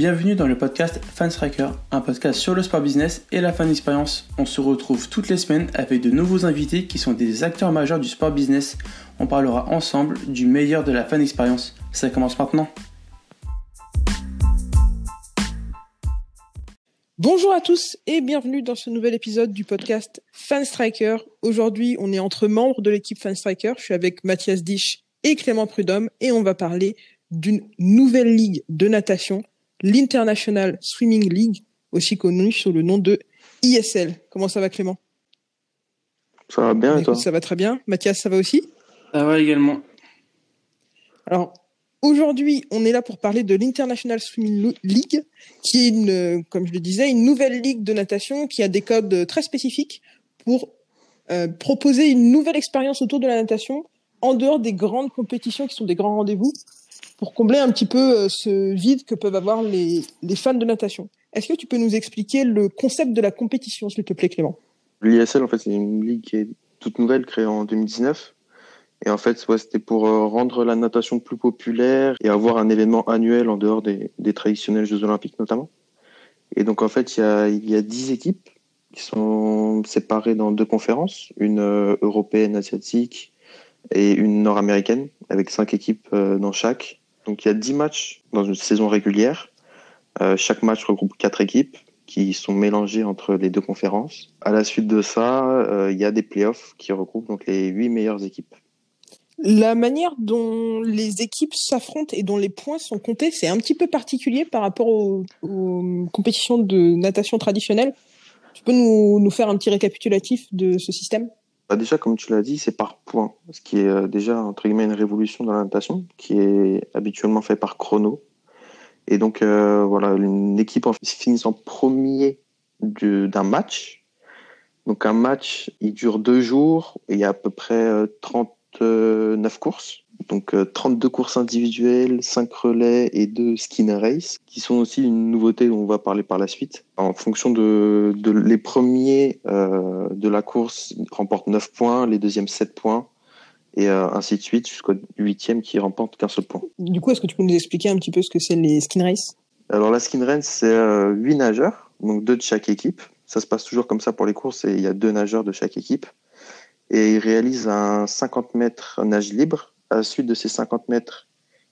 Bienvenue dans le podcast Fan Striker, un podcast sur le sport business et la fan expérience. On se retrouve toutes les semaines avec de nouveaux invités qui sont des acteurs majeurs du sport business. On parlera ensemble du meilleur de la fan expérience. Ça commence maintenant. Bonjour à tous et bienvenue dans ce nouvel épisode du podcast Fan Striker. Aujourd'hui, on est entre membres de l'équipe Fan Striker. Je suis avec Mathias Dich et Clément Prudhomme et on va parler d'une nouvelle ligue de natation l'International Swimming League, aussi connue sous le nom de ISL. Comment ça va Clément? Ça va bien et toi? Ça va très bien. Mathias, ça va aussi? Ça va également. Alors, aujourd'hui, on est là pour parler de l'International Swimming League, qui est, une, comme je le disais, une nouvelle ligue de natation qui a des codes très spécifiques pour euh, proposer une nouvelle expérience autour de la natation en dehors des grandes compétitions qui sont des grands rendez-vous pour combler un petit peu euh, ce vide que peuvent avoir les, les fans de natation. Est-ce que tu peux nous expliquer le concept de la compétition, s'il te plaît, Clément? L'ISL, en fait, c'est une ligue qui est toute nouvelle, créée en 2019. Et en fait, c'était pour euh, rendre la natation plus populaire et avoir un événement annuel en dehors des, des traditionnels Jeux Olympiques, notamment. Et donc, en fait, il y a, y a 10 équipes qui sont séparées dans deux conférences, une euh, européenne, asiatique et une nord-américaine, avec cinq équipes dans chaque. Donc il y a 10 matchs dans une saison régulière. Euh, chaque match regroupe quatre équipes qui sont mélangées entre les deux conférences. À la suite de ça, euh, il y a des playoffs qui regroupent donc les huit meilleures équipes. La manière dont les équipes s'affrontent et dont les points sont comptés, c'est un petit peu particulier par rapport aux, compétitions de natation traditionnelles. Tu peux nous faire un petit récapitulatif de ce système? Bah, déjà, comme tu l'as dit, c'est par points, ce qui est euh, déjà entre guillemets une révolution dans la qui est habituellement fait par chrono. Et donc euh, voilà, une équipe finit en premier d'un match. Donc un match, il dure deux jours et il y a à peu près 39 euh, courses donc 32 euh, courses individuelles, 5 relais et 2 skin race, qui sont aussi une nouveauté dont on va parler par la suite. En fonction de, de les premiers euh, de la course remportent 9 points, les deuxièmes 7 points, et euh, ainsi de suite jusqu'au huitième qui remporte qu'un seul point. Du coup, est-ce que tu peux nous expliquer un petit peu ce que c'est les skin race? Alors la skin race, c'est 8 nageurs, donc 2 de chaque équipe. Ça se passe toujours comme ça pour les courses, et il y a 2 nageurs de chaque équipe. Et ils réalisent un 50 mètres nage libre à la suite de ces 50 mètres,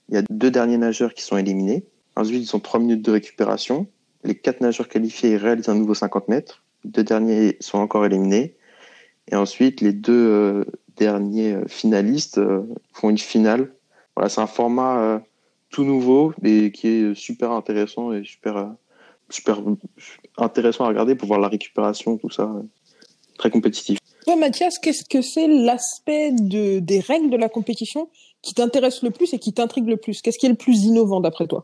il y a deux derniers nageurs qui sont éliminés. Ensuite, ils ont trois minutes de récupération. Les quatre nageurs qualifiés réalisent un nouveau 50 mètres. Deux derniers sont encore éliminés. Et ensuite, les deux euh, derniers euh, finalistes euh, font une finale. Voilà, c'est un format tout nouveau et qui est super intéressant et super, super intéressant à regarder pour voir la récupération, tout ça. Très compétitif. Mathias, qu'est-ce que c'est l'aspect de, des règles de la compétition qui t'intéresse le plus et qui t'intrigue le plus. Qu'est-ce qui est le plus innovant d'après toi?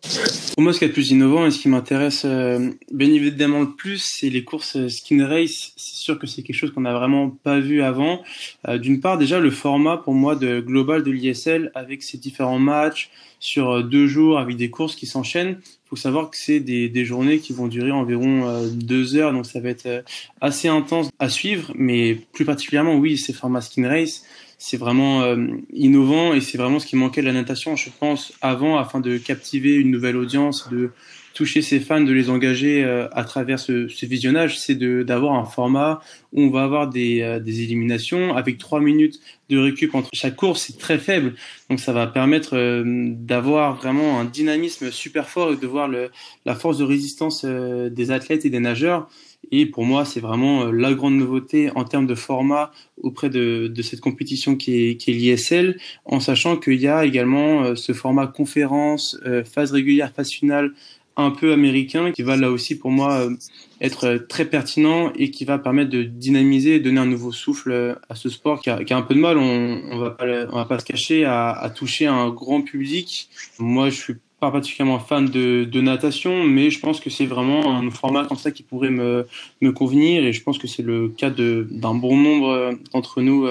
Pour moi, ce qui est le plus innovant et ce qui m'intéresse euh, bien évidemment le plus, c'est les courses euh, skin race. C'est sûr que c'est quelque chose qu'on n'a vraiment pas vu avant. Euh, d'une part, déjà le format pour moi de global de l'ISL avec ses différents matchs sur deux jours avec des courses qui s'enchaînent. Faut savoir que c'est des, des, journées qui vont durer environ euh, deux heures, donc ça va être euh, assez intense à suivre, mais plus particulièrement, oui, c'est format skin race, c'est vraiment euh, innovant et c'est vraiment ce qui manquait de la natation, je pense, avant, afin de captiver une nouvelle audience, de toucher ses fans, de les engager euh, à travers ce, ce visionnage, c'est d'avoir un format où on va avoir des, euh, des, éliminations avec trois minutes de récup entre chaque course, c'est très faible. Donc ça va permettre euh, d'avoir vraiment un dynamisme super fort et de voir le, la force de résistance des athlètes et des nageurs. Et pour moi, c'est vraiment la grande nouveauté en termes de format auprès de, de cette compétition qui est, qui est l'ISL, en sachant qu'il y a également ce format conférence, phase régulière, phase finale un peu américain qui va là aussi pour moi euh, être très pertinent et qui va permettre de dynamiser et donner un nouveau souffle euh, à ce sport qui a, qui a un peu de mal, on, on va pas on va pas se cacher, à, à, toucher un grand public. Moi, je suis pas particulièrement fan de, natation, mais je pense que c'est vraiment un format comme ça qui pourrait me, me convenir et je pense que c'est le cas d'un bon nombre euh, d'entre nous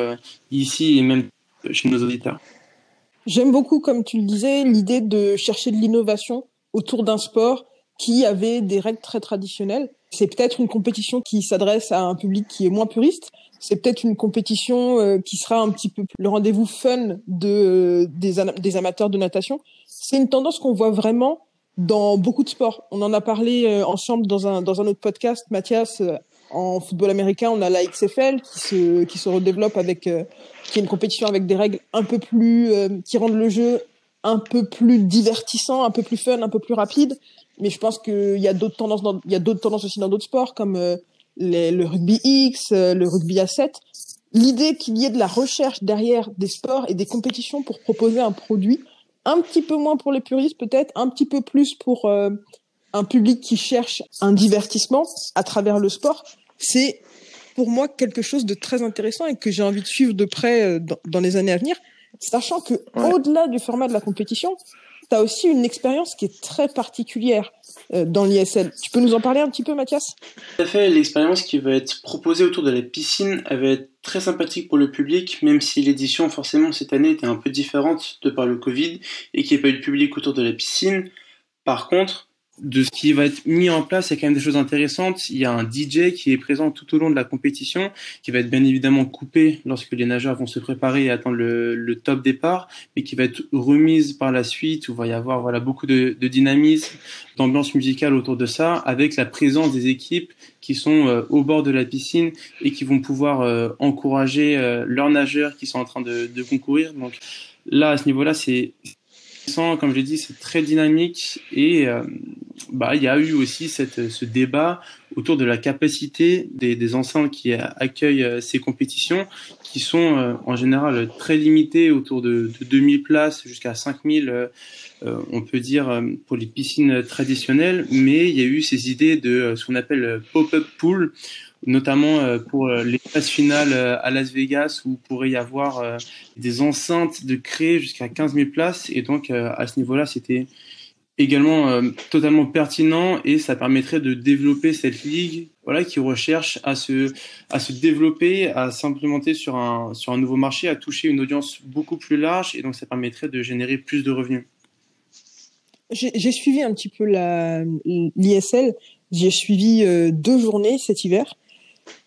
ici et même chez nos auditeurs. J'aime beaucoup, comme tu le disais, l'idée de chercher de l'innovation autour d'un sport qui avait des règles très traditionnelles. C'est peut-être une compétition qui s'adresse à un public qui est moins puriste. C'est peut-être une compétition euh, qui sera un petit peu le rendez-vous fun de des, amateurs de natation. C'est une tendance qu'on voit vraiment dans beaucoup de sports. On en a parlé euh, ensemble dans un, dans un autre podcast, Mathias. Euh, en football américain, on a la XFL qui se, qui se redéveloppe avec, qui est une compétition avec des règles un peu plus, qui rendent le jeu un peu plus divertissant, un peu plus fun, un peu plus rapide. Mais je pense qu'il y a d'autres tendances, il y a d'autres tendances aussi dans d'autres sports comme les, le rugby X, le rugby à 7. L'idée qu'il y ait de la recherche derrière des sports et des compétitions pour proposer un produit un petit peu moins pour les puristes peut-être, un petit peu plus pour euh, un public qui cherche un divertissement à travers le sport, c'est pour moi quelque chose de très intéressant et que j'ai envie de suivre de près euh, dans, les années à venir, sachant que au-delà du format de la compétition, tu as aussi une expérience qui est très particulière euh, dans l'ISL. Tu peux nous en parler un petit peu, Mathias? Tout à fait. L'expérience qui va être proposée autour de la piscine, elle va être très sympathique pour le public, même si l'édition, forcément, cette année était un peu différente de par le Covid et qu'il n'y a pas eu de public autour de la piscine. Par contre, de ce qui va être mis en place, il y a quand même des choses intéressantes. Il y a un DJ qui est présent tout au long de la compétition, qui va être bien évidemment coupé lorsque les nageurs vont se préparer et attendre le, top départ, mais qui va être remise par la suite, où va y avoir voilà, beaucoup de, de dynamisme, d'ambiance musicale autour de ça, avec la présence des équipes qui sont euh, au bord de la piscine et qui vont pouvoir euh, encourager euh, leurs nageurs qui sont en train de, de concourir. Donc là, à ce niveau-là, c'est comme je l'ai dit, c'est très dynamique et euh, bah il y a eu aussi cette, ce débat autour de la capacité des, des enceintes qui accueillent euh, ces compétitions, qui sont euh, en général très limitées, autour de, de 2000 places jusqu'à 5000, on peut dire pour les piscines traditionnelles. Mais il y a eu ces idées de ce qu'on appelle pop-up pool notamment euh, pour euh, les phases finales euh, à Las Vegas où pourrait y avoir des enceintes de créer jusqu'à 15 000 places. Et donc, à ce niveau-là, c'était également totalement pertinent. Et ça permettrait de développer cette ligue voilà qui recherche à se à se développer à s'implémenter sur un sur un nouveau marché à toucher une audience beaucoup plus large. Et donc ça permettrait de générer plus de revenus. J'ai suivi un petit peu l'ISL j'ai suivi deux journées cet hiver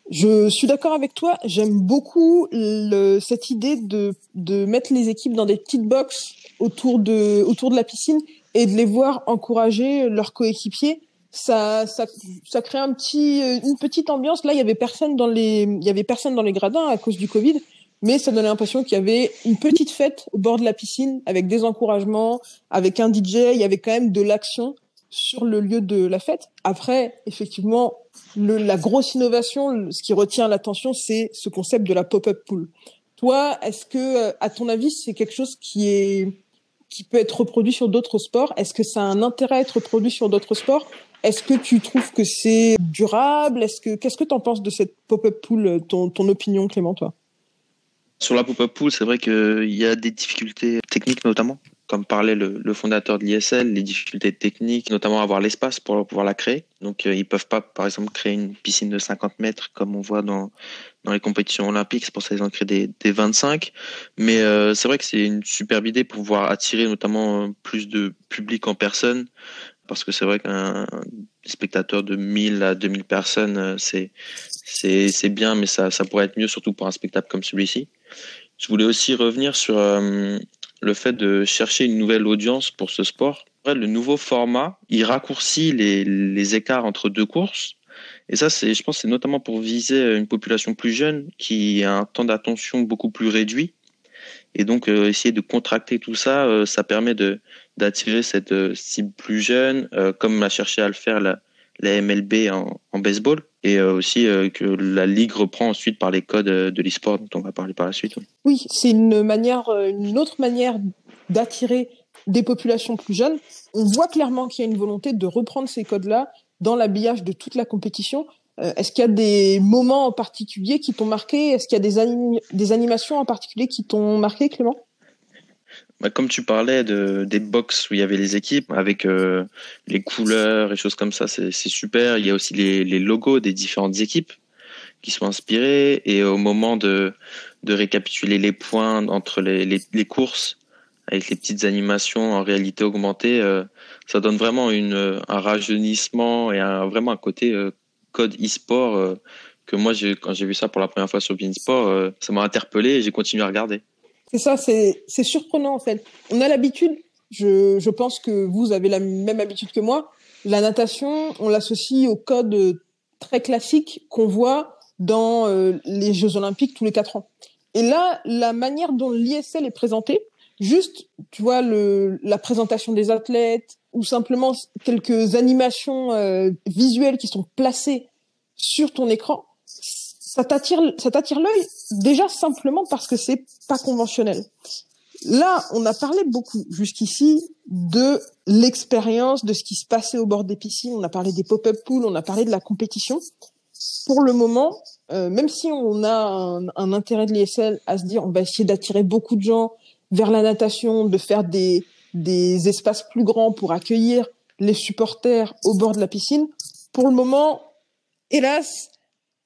je suis d'accord avec toi. J'aime beaucoup le, cette idée de, de mettre les équipes dans des petites boxes autour de, autour de la piscine et de les voir encourager leurs coéquipiers. Ça, ça, ça crée un petit, une petite ambiance. Là, il y avait personne dans les, il y avait personne dans les gradins à cause du Covid, mais ça donnait l'impression qu'il y avait une petite fête au bord de la piscine avec des encouragements, avec un DJ. Il y avait quand même de l'action sur le lieu de la fête. Après, effectivement, la grosse innovation, ce qui retient l'attention, c'est ce concept de la pop-up pool. Toi, est-ce que, euh, à ton avis, c'est quelque chose qui est qui peut être reproduit sur d'autres sports? Est-ce que ça a un intérêt à être reproduit sur d'autres sports? Est-ce que tu trouves que c'est durable? Est-ce que qu'est-ce que tu en penses de cette pop-up pool ton, ton opinion, Clément, toi? Sur la pop-up pool, c'est vrai qu'il y a des difficultés techniques notamment comme parlait le, fondateur de l'ISL, les difficultés techniques, notamment avoir l'espace pour pouvoir la créer. Donc, euh, ils peuvent pas, par exemple, créer une piscine de 50 mètres comme on voit dans, les compétitions olympiques. C'est pour ça qu'ils ont créé des, des 25. Mais euh, c'est vrai que c'est une superbe idée pour pouvoir attirer notamment plus de public en personne. Parce que c'est vrai qu'un spectateur de 1000 à 2000 personnes, euh, c'est, bien, mais ça, pourrait être mieux, surtout pour un spectacle comme celui-ci. Je voulais aussi revenir sur euh, le fait de chercher une nouvelle audience pour ce sport. Le nouveau format, il raccourcit les, les écarts entre deux courses. Et ça, c'est, je pense, c'est notamment pour viser une population plus jeune qui a un temps d'attention beaucoup plus réduit. Et donc, euh, essayer de contracter tout ça, euh, ça permet d'attirer cette euh, cible plus jeune, comme a cherché à le faire la, la MLB en, baseball et euh, aussi euh, que la ligue reprend ensuite par les codes euh, de l'e-sport dont on va parler par la suite. Oui, c'est une manière, une autre manière d'attirer des populations plus jeunes. On voit clairement qu'il y a une volonté de reprendre ces codes-là dans l'habillage de toute la compétition. Est-ce qu'il y a des moments en particulier qui t'ont marqué? Est-ce qu'il y a des, des animations en particulier qui t'ont marqué, Clément? Bah, comme tu parlais de, des box où il y avait les équipes avec euh, les couleurs et choses comme ça, c'est super. Il y a aussi les, logos des différentes équipes qui sont inspirés et au moment de, récapituler les points entre les, courses avec les petites animations en réalité augmentée, euh, ça donne vraiment une, un rajeunissement et vraiment un côté euh, code e-sport euh, que moi, quand j'ai vu ça pour la première fois sur Beansport, ça m'a interpellé et j'ai continué à regarder. C'est ça, c'est surprenant en fait. On a l'habitude Je, je pense que vous avez la même habitude que moi. La natation, on l'associe au code très classique qu'on voit dans euh, les Jeux Olympiques tous les quatre ans. Et là, la manière dont l'ISL est présenté, juste, tu vois, le, la présentation des athlètes ou simplement quelques animations euh, visuelles qui sont placées sur ton écran, ça t'attire, ça t'attire l'œil déjà simplement parce que c'est pas conventionnel. Là, on a parlé beaucoup jusqu'ici de l'expérience, de ce qui se passait au bord des piscines. On a parlé des pop-up pools, on a parlé de la compétition. Pour le moment, euh, même si on a un, un intérêt de l'ISL à se dire on va essayer d'attirer beaucoup de gens vers la natation, de faire des, des espaces plus grands pour accueillir les supporters au bord de la piscine, pour le moment, hélas,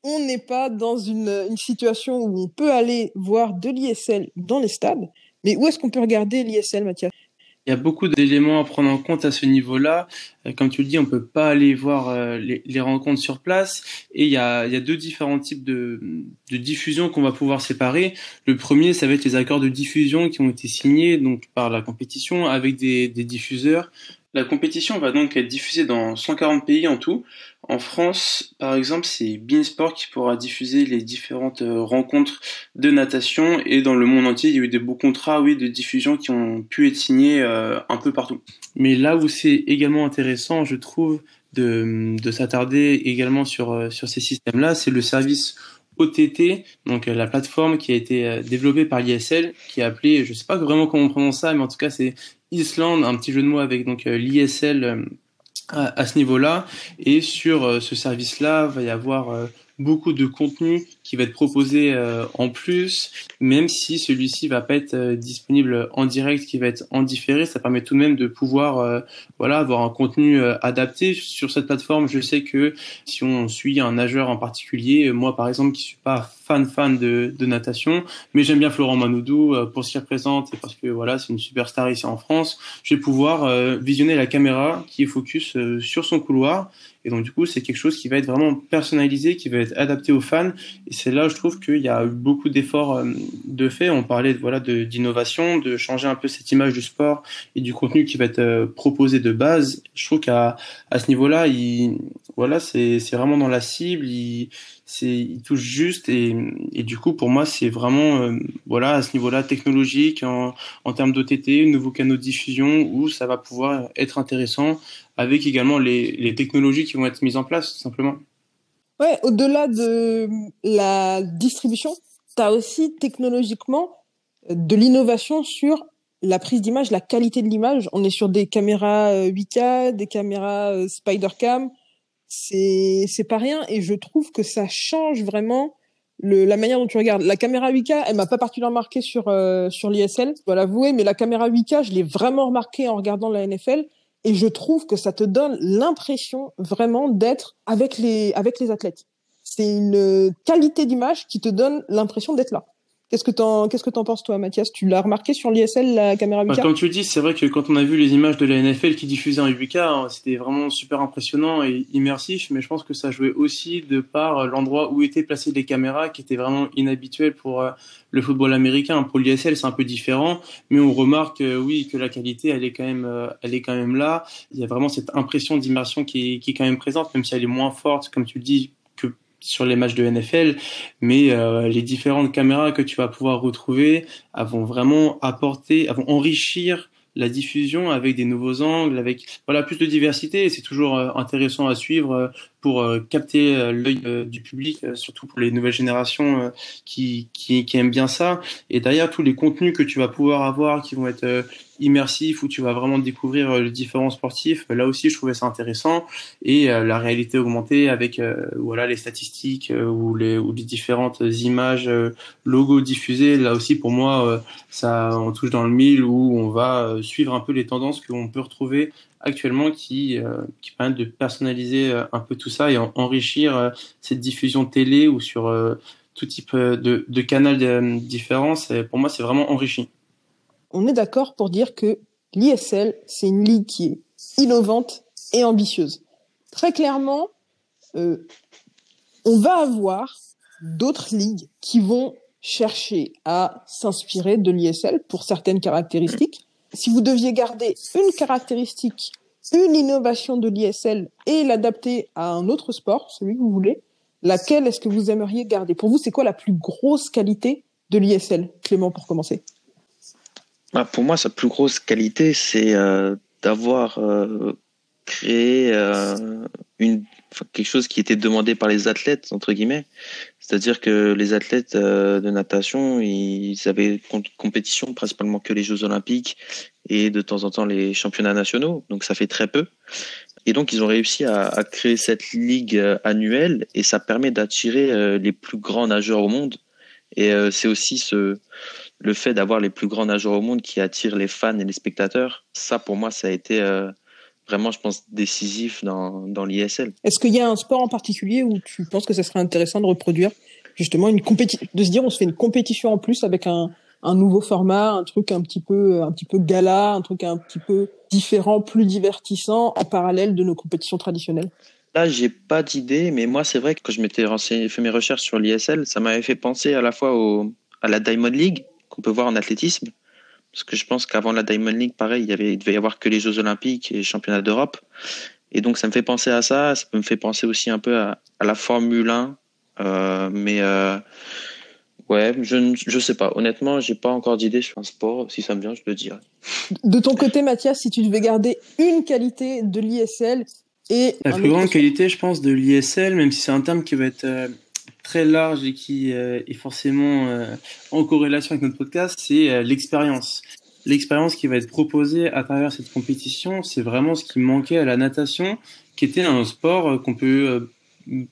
on n'est pas dans une, situation où on peut aller voir de l'ISL dans les stades. Mais où est-ce qu'on peut regarder l'ISL, Mathias? Il y a beaucoup d'éléments à prendre en compte à ce niveau-là. Euh, comme tu le dis, on peut pas aller voir euh, les, rencontres sur place. Et il y a, deux différents types de, diffusion qu'on va pouvoir séparer. Le premier, ça va être les accords de diffusion qui ont été signés donc par la compétition avec des diffuseurs. La compétition va donc être diffusée dans 140 pays en tout. En France, par exemple, c'est Beansport qui pourra diffuser les différentes euh, rencontres de natation et dans le monde entier, il y a eu des beaux contrats, oui, de diffusion qui ont pu être signés euh, un peu partout. Mais là où c'est également intéressant, je trouve, de, de s'attarder également sur, euh, sur ces systèmes-là, c'est le service OTT, donc la plateforme qui a été développée par l'ISL, qui est appelée, je sais pas vraiment comment on prononce ça, mais en tout cas c'est Island, un petit jeu de mots avec l'ISL à, ce niveau-là. Et sur euh, ce service-là, va y avoir euh, beaucoup de contenu qui va être proposé euh, en plus, même si celui-ci va pas être euh, disponible en direct, qui va être en différé, ça permet tout de même de pouvoir euh, voilà avoir un contenu adapté sur cette plateforme. Je sais que si on suit un nageur en particulier, moi par exemple qui suis pas fan fan de, de natation, mais j'aime bien Florent Manoudou pour s'y représente et parce que voilà c'est une superstar ici en France, je vais pouvoir visionner la caméra qui est focus sur son couloir et donc du coup, c'est quelque chose qui va être vraiment personnalisé, qui va être adapté aux fans. Et c'est là, je trouve qu'il y a eu beaucoup d'efforts euh, de fait. On parlait voilà de d'innovation, de changer un peu cette image du sport et du contenu qui va être euh, proposé de base. Je trouve qu'à à ce niveau-là, il voilà, c'est c'est vraiment dans la cible. Il c'est il touche juste et, et du coup pour moi c'est vraiment euh, voilà à ce niveau-là technologique en, en termes d'OTT, nouveaux canaux de diffusion où ça va pouvoir être intéressant avec également les, les technologies qui vont être mises en place tout simplement. Ouais, au-delà de la distribution, tu as aussi technologiquement de l'innovation sur la prise d'image, la qualité de l'image. On est sur des caméras 8K, euh, des caméras euh, Spider-Cam, c'est c'est pas rien et je trouve que ça change vraiment le, la manière dont tu regardes. La caméra 8K, elle m'a pas particulièrement marqué sur euh, sur l'ISL, je dois l'avouer, mais la caméra 8K, je l'ai vraiment remarqué en regardant la NFL et je trouve que ça te donne l'impression vraiment d'être avec les avec les athlètes. C'est une qualité d'image qui te donne l'impression d'être là. Qu'est-ce que t'en qu'est-ce que t'en penses toi, Mathias? Tu l'as remarqué sur l'ISL la caméra 8K bah, Comme tu le dis, c'est vrai que quand on a vu les images de la NFL qui diffusaient en 8K, hein, c'était vraiment super impressionnant et immersif. Mais je pense que ça jouait aussi de par l'endroit où étaient placées les caméras, qui était vraiment inhabituel pour euh, le football américain. Pour l'ISL, c'est un peu différent, mais on remarque euh, oui que la qualité, elle est quand même, euh, elle est quand même là. Il y a vraiment cette impression d'immersion qui est quand même présente, même si elle est moins forte, comme tu le dis, sur les matchs de NFL, mais euh, les différentes caméras que tu vas pouvoir retrouver vont vraiment apporter, vont enrichir la diffusion avec des nouveaux angles, avec voilà plus de diversité. C'est toujours euh, intéressant à suivre euh, pour capter l'œil du public, surtout pour les nouvelles générations qui, qui, qui aiment bien ça. Et derrière tous les contenus que tu vas pouvoir avoir, qui vont être immersif où tu vas vraiment découvrir euh, les différents sportifs. Là aussi, je trouvais ça intéressant et euh, la réalité augmentée avec euh, voilà les statistiques ou les ou les différentes images, logos diffusés. Là aussi, pour moi, ça on touche dans le mille où on va suivre un peu les tendances qu'on peut retrouver actuellement qui qui permettent de personnaliser un peu tout ça et enrichir cette diffusion télé ou sur tout type de, de canal différents. Pour moi, c'est vraiment enrichi on est d'accord pour dire que l'ISL, c'est une ligue qui est innovante et ambitieuse. Très clairement, euh, on va avoir d'autres ligues qui vont chercher à s'inspirer de l'ISL pour certaines caractéristiques. Si vous deviez garder une caractéristique, une innovation de l'ISL et l'adapter à un autre sport, celui que vous voulez, laquelle est-ce que vous aimeriez garder? Pour vous, c'est quoi la plus grosse qualité de l'ISL Clément, pour commencer. Bah, pour moi, sa plus grosse qualité, c'est euh, d'avoir euh, créé euh, quelque chose qui était demandé par les athlètes, entre guillemets. C'est-à-dire que les athlètes de natation, ils avaient compétition principalement que les Jeux Olympiques et de temps en temps les championnats nationaux. Donc ça fait très peu. Et donc, ils ont réussi à, à créer cette ligue annuelle et ça permet d'attirer les plus grands nageurs au monde. Et c'est aussi ce, le fait d'avoir les plus grands nageurs au monde qui attirent les fans et les spectateurs, ça pour moi, ça a été euh, vraiment, je pense, décisif dans, dans l'ISL. Est-ce qu'il y a un sport en particulier où tu penses que ça serait intéressant de reproduire justement une compétition, de se dire on se fait une compétition en plus avec un, un nouveau format, un truc un petit peu, un petit peu gala, un truc un petit peu différent, plus divertissant en parallèle de nos compétitions traditionnelles? Là, j'ai pas d'idée, mais moi, c'est vrai que quand je m'étais renseigné, fait mes recherches sur l'ISL, ça m'avait fait penser à la fois au, à la Diamond League, qu'on peut voir en athlétisme. Parce que je pense qu'avant la Diamond League, pareil, il, y avait, il devait y avoir que les Jeux Olympiques et les Championnats d'Europe. Et donc, ça me fait penser à ça. Ça me fait penser aussi un peu à, la Formule 1. Euh, mais euh, ouais, je ne sais pas. Honnêtement, j'ai pas encore d'idée sur un sport. Si ça me vient, je le dirai. De ton côté, Mathias, si tu devais garder une qualité de l'ISL et. La plus grande qualité, je pense, de l'ISL, même si c'est un terme qui va être. Euh, très large et qui euh, est forcément euh, en corrélation avec notre podcast, c'est euh, l'expérience. L'expérience qui va être proposée à travers cette compétition, c'est vraiment ce qui manquait à la natation, qui était un sport qu'on peut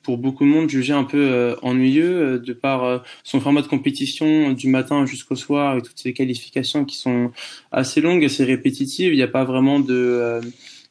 pour beaucoup de monde juger un peu ennuyeux de par son format de compétition du matin jusqu'au soir et toutes ces qualifications qui sont assez longues, assez répétitives. Il n'y a pas vraiment de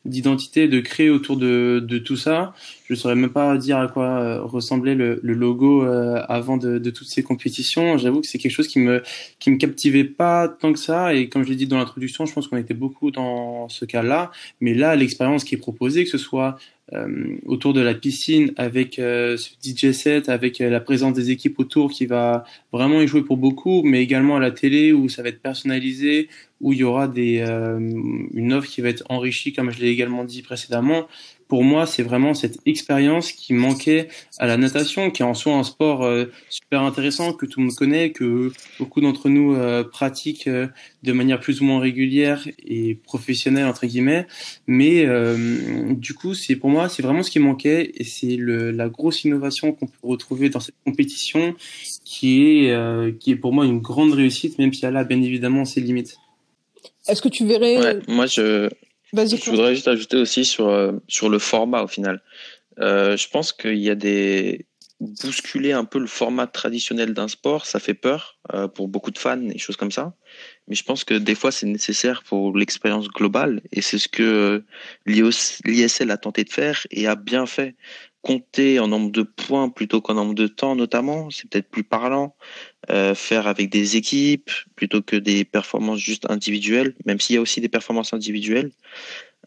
d'identité, de créer autour de, de tout ça. Je saurais même pas dire à quoi euh, ressemblait le, le logo euh, avant de, de, toutes ces compétitions. J'avoue que c'est quelque chose qui me qui me captivait pas tant que ça. Et comme je l'ai dit dans l'introduction, je pense qu'on était beaucoup dans ce cas-là. Mais là, l'expérience qui est proposée, que ce soit euh, autour de la piscine avec euh, ce DJ set, avec euh, la présence des équipes autour qui va vraiment y jouer pour beaucoup, mais également à la télé où ça va être personnalisé, où il y aura des, une offre qui va être enrichie, comme je l'ai également dit précédemment pour moi, c'est vraiment cette expérience qui manquait à la natation, qui est en soi un sport euh, super intéressant que tout le monde connaît, que beaucoup d'entre nous euh, pratiquent euh, de manière plus ou moins régulière et professionnelle entre guillemets. Mais du coup, c'est pour moi, c'est vraiment ce qui manquait et c'est la grosse innovation qu'on peut retrouver dans cette compétition, qui est qui est pour moi une grande réussite, même si elle a bien évidemment ses limites. Est-ce que tu verrais Moi, je je voudrais juste ajouter aussi sur, euh, sur le format au final. Euh, je pense qu'il y a des bousculer un peu le format traditionnel d'un sport, ça fait peur euh, pour beaucoup de fans et choses comme ça. Mais je pense que des fois c'est nécessaire pour l'expérience globale et c'est ce que l'ISL a tenté de faire et a bien fait compter en nombre de points plutôt qu'en nombre de temps notamment, c'est peut-être plus parlant. Euh, faire avec des équipes plutôt que des performances juste individuelles, même s'il y a aussi des performances individuelles.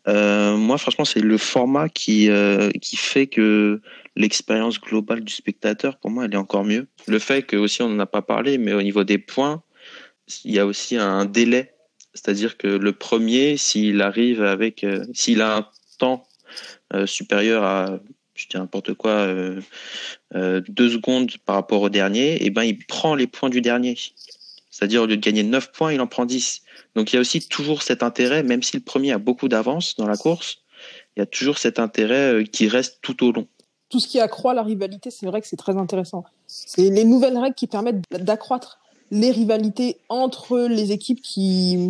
Euh, moi, franchement, c'est le format qui, euh, qui fait que l'expérience globale du spectateur, pour moi, elle est encore mieux. Le fait que aussi, on n'en a pas parlé, mais au niveau des points, il y a aussi un délai. C'est-à-dire que le premier, s'il arrive avec, s'il a un temps supérieur à je dis n'importe quoi, euh, euh, deux secondes par rapport au dernier, et eh ben il prend les points du dernier. C'est-à-dire au lieu de gagner 9 points, il en prend 10. Donc il y a aussi toujours cet intérêt, même si le premier a beaucoup d'avance dans la course, il y a toujours cet intérêt euh, qui reste tout au long. Tout ce qui accroît la rivalité, c'est vrai que c'est très intéressant. C'est les nouvelles règles qui permettent d'accroître les rivalités entre les équipes qui,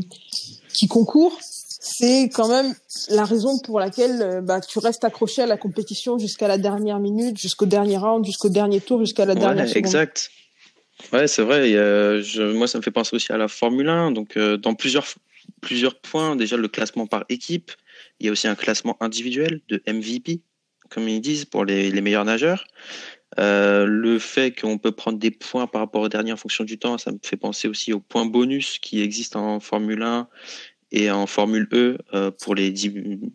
qui concourent c'est quand même la raison pour laquelle euh, bah, tu restes accroché à la compétition jusqu'à la dernière minute, jusqu'au dernier round, jusqu'au dernier tour, jusqu'à la dernière seconde. Exact. Ouais, c'est vrai. je, moi, ça me fait penser aussi à la Formule 1. Donc, euh, dans plusieurs, plusieurs points, déjà le classement par équipe. Il y a aussi un classement individuel de MVP, comme ils disent, pour les, les meilleurs nageurs. Euh, le fait qu'on peut prendre des points par rapport au dernier en fonction du temps, ça me fait penser aussi aux points bonus qui existent en Formule 1 et en Formule E euh, pour les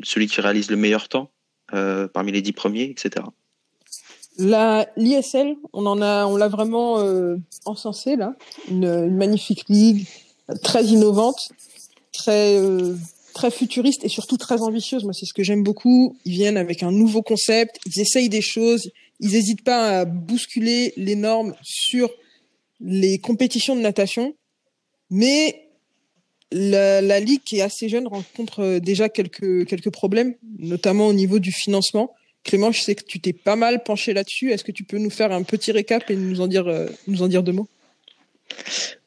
celui qui réalise le meilleur temps euh, parmi les dix premiers, etc. La l'ISL, on en a, on l'a vraiment euh, encensé là, une, magnifique ligue très innovante. très très futuriste et surtout très ambitieuse. Moi, c'est ce que j'aime beaucoup. Ils viennent avec un nouveau concept, ils essayent des choses, ils n'hésitent pas à bousculer les normes sur les compétitions de natation. Mais la, ligue qui est assez jeune rencontre déjà quelques problèmes, notamment au niveau du financement. Clément, je sais que tu t'es pas mal penché là-dessus. Est-ce que tu peux nous faire un petit récap et nous en dire, euh, deux mots?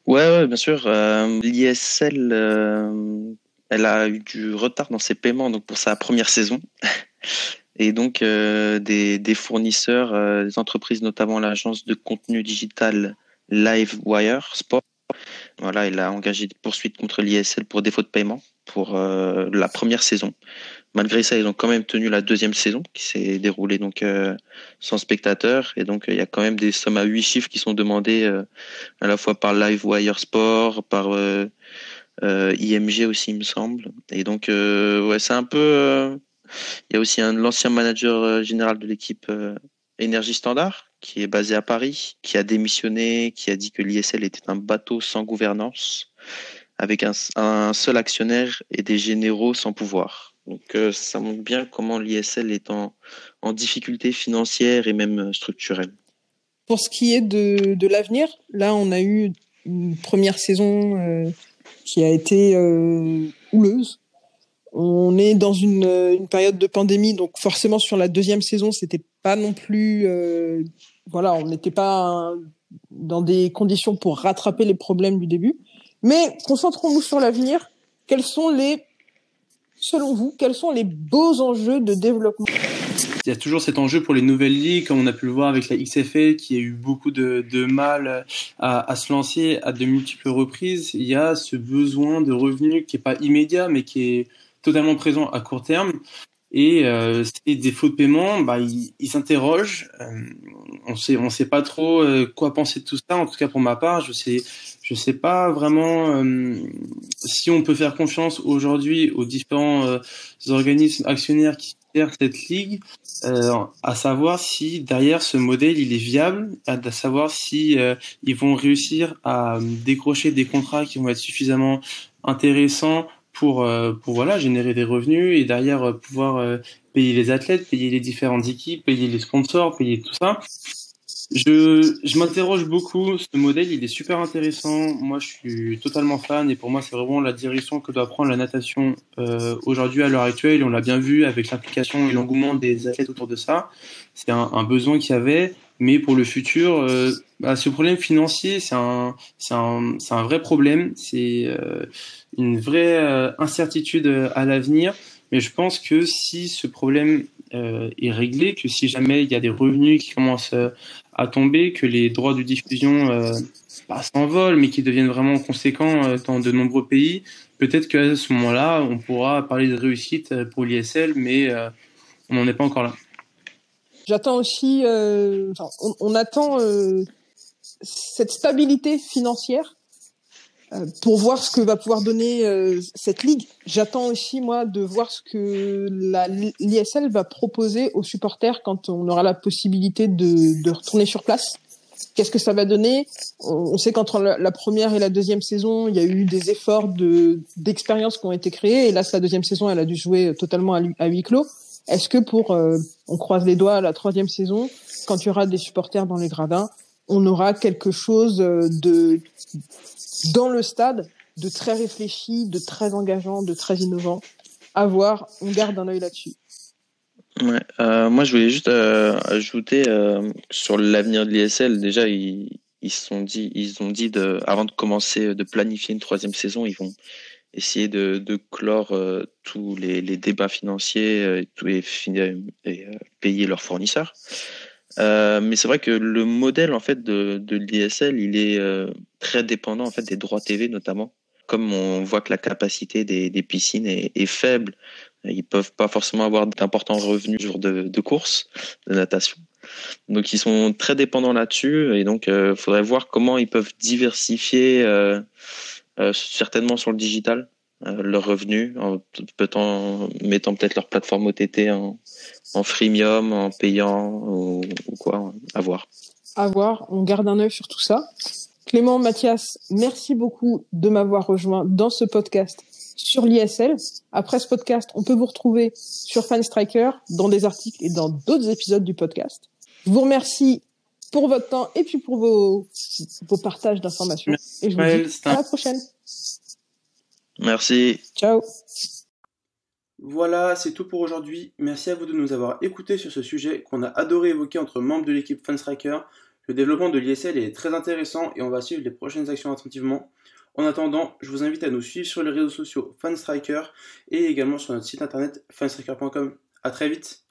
Ouais, bien sûr. Euh, L'ISL, euh, elle a eu du retard dans ses paiements donc pour sa première saison. Et donc, des, des, fournisseurs, des entreprises, notamment l'agence de contenu digital Livewire Sport, voilà, il a engagé des poursuites contre l'ISL pour défaut de paiement pour la première saison. Malgré ça, ils ont quand même tenu la deuxième saison qui s'est déroulée donc euh, sans spectateurs et donc il y a quand même des sommes à huit chiffres qui sont demandées euh, à la fois par Livewire Sport, par euh, IMG aussi il me semble. Et donc ouais, c'est un peu il y a aussi l'ancien manager général de l'équipe Énergie Standard qui est basé à Paris, qui a démissionné, qui a dit que l'ISL était un bateau sans gouvernance avec un, seul actionnaire et des généraux sans pouvoir. Donc euh, ça montre bien comment l'ISL est en, difficulté financière et même euh, structurelle. Pour ce qui est de, l'avenir, là on a eu une première saison euh, qui a été houleuse. On est dans une, période de pandémie, donc forcément sur la deuxième saison, c'était pas non plus, voilà, on n'était pas dans des conditions pour rattraper les problèmes du début. Mais concentrons-nous sur l'avenir. Quels sont les selon vous, quels sont les beaux enjeux de développement? Il y a toujours cet enjeu pour les nouvelles ligues, comme on a pu le voir avec la XFL, qui a eu beaucoup de, mal à, se lancer à de multiples reprises. Il y a ce besoin de revenus qui est pas immédiat, mais qui est totalement présent à court terme. Et euh, ces défauts de paiement, bah, ils s'interrogent. Euh, on sait, on sait pas trop euh, quoi penser de tout ça. En tout cas, pour ma part, je sais, je sais pas vraiment euh, si on peut faire confiance aujourd'hui aux différents euh, organismes actionnaires qui gèrent cette ligue, à savoir si derrière ce modèle il est viable, à savoir si ils vont réussir à décrocher des contrats qui vont être suffisamment intéressants pour pour voilà générer des revenus et derrière pouvoir payer les athlètes, payer les différentes équipes, payer les sponsors, payer tout ça. Je, je m'interroge beaucoup. Ce modèle, il est super intéressant. Moi, je suis totalement fan et pour moi, c'est vraiment la direction que doit prendre la natation euh, aujourd'hui à l'heure actuelle. On l'a bien vu avec l'implication et l'engouement des athlètes autour de ça. C'est un, besoin qu'il y avait, mais pour le futur, euh, bah, ce problème financier, c'est un, un, un vrai problème. C'est euh, une vraie euh, incertitude à l'avenir. Mais je pense que si ce problème est réglé, que si jamais il y a des revenus qui commencent à tomber, que les droits de diffusion pas s'envolent, mais qui deviennent vraiment conséquents dans de nombreux pays, peut-être qu'à ce moment-là, on pourra parler de réussite pour l'ISL, mais on n'en est pas encore là. J'attends aussi, enfin, on, attend cette stabilité financière euh, pour voir ce que va pouvoir donner euh, cette ligue. J'attends aussi moi de voir ce que l'ISL va proposer aux supporters quand on aura la possibilité de, de retourner sur place. Qu'est-ce que ça va donner? On sait qu'entre la première et la deuxième saison, il y a eu des efforts de d'expérience qui ont été créés. Et là, la deuxième saison, elle a dû jouer totalement à, huis clos. Est-ce que pour, euh, on croise les doigts, la troisième saison, quand il y aura des supporters dans les gradins, on aura quelque chose de dans le stade de très réfléchi, de très engageant, de très innovant? À voir, on garde un œil là-dessus. Euh, moi, je voulais juste euh, ajouter euh, sur l'avenir de l'ISL. Déjà, ils, dit, ils ont dit de, avant de commencer de planifier une troisième saison, ils vont essayer de, clore tous les, débats financiers et, et payer leurs fournisseurs. Euh, mais c'est vrai que le modèle en fait de, l'ISL, il est euh, très dépendant en fait des droits TV notamment. Comme on voit que la capacité des, piscines est, faible, ils peuvent pas forcément avoir d'importants revenus jour de, de course, de natation. Donc ils sont très dépendants là-dessus et donc il euh, faudrait voir comment ils peuvent diversifier euh, certainement sur le digital euh, leurs revenus en mettant peut-être leur plateforme OTT en, en freemium, en payant ou, quoi, à voir. À voir, on garde un œil sur tout ça. Clément, Mathias, merci beaucoup de m'avoir rejoint dans ce podcast sur l'ISL. Après ce podcast, on peut vous retrouver sur Fanstriker, dans des articles et dans d'autres épisodes du podcast. Je vous remercie pour votre temps et puis pour vos, vos partages d'informations. Et je vous dis à la prochaine. Merci. Ciao. Voilà, c'est tout pour aujourd'hui. Merci à vous de nous avoir écoutés sur ce sujet qu'on a adoré évoquer entre membres de l'équipe Fanstriker. Le développement de l'ISL est très intéressant et on va suivre les prochaines actions attentivement. En attendant, je vous invite à nous suivre sur les réseaux sociaux Fanstriker et également sur notre site internet fanstriker.com. A très vite